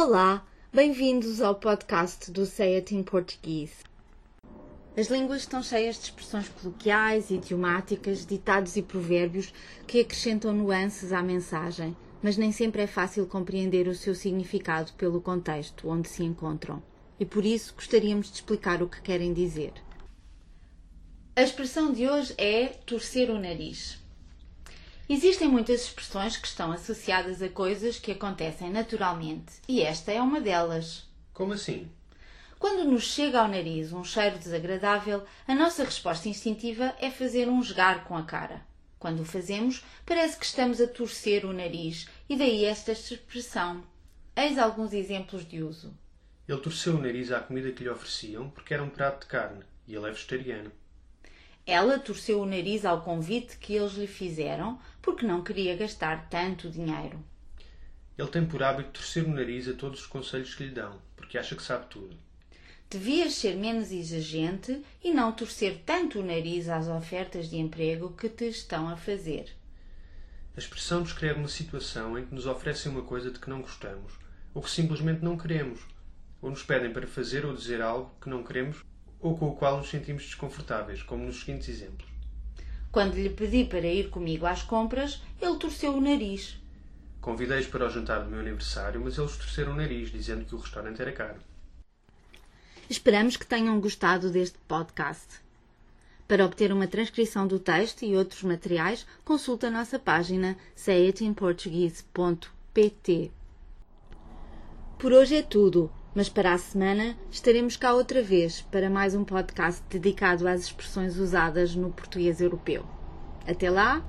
Olá, bem-vindos ao podcast do It in Português. As línguas estão cheias de expressões coloquiais, idiomáticas, ditados e provérbios que acrescentam nuances à mensagem, mas nem sempre é fácil compreender o seu significado pelo contexto onde se encontram. E por isso gostaríamos de explicar o que querem dizer. A expressão de hoje é torcer o nariz. Existem muitas expressões que estão associadas a coisas que acontecem naturalmente, e esta é uma delas. Como assim? Quando nos chega ao nariz um cheiro desagradável, a nossa resposta instintiva é fazer um esgar com a cara. Quando o fazemos, parece que estamos a torcer o nariz, e daí esta expressão. Eis alguns exemplos de uso. Ele torceu o nariz à comida que lhe ofereciam porque era um prato de carne e ele é vegetariano. Ela torceu o nariz ao convite que eles lhe fizeram porque não queria gastar tanto dinheiro. Ele tem por hábito torcer o nariz a todos os conselhos que lhe dão, porque acha que sabe tudo. Devias ser menos exigente e não torcer tanto o nariz às ofertas de emprego que te estão a fazer. A expressão descreve uma situação em que nos oferecem uma coisa de que não gostamos, ou que simplesmente não queremos, ou nos pedem para fazer ou dizer algo que não queremos ou com o qual nos sentimos desconfortáveis, como nos seguintes exemplos. Quando lhe pedi para ir comigo às compras, ele torceu o nariz. Convidei-os para o jantar do meu aniversário, mas eles torceram o nariz, dizendo que o restaurante era caro. Esperamos que tenham gostado deste podcast. Para obter uma transcrição do texto e outros materiais, consulte a nossa página sayitinportuguese.pt. Por hoje é tudo. Mas para a semana estaremos cá outra vez para mais um podcast dedicado às expressões usadas no português europeu. Até lá!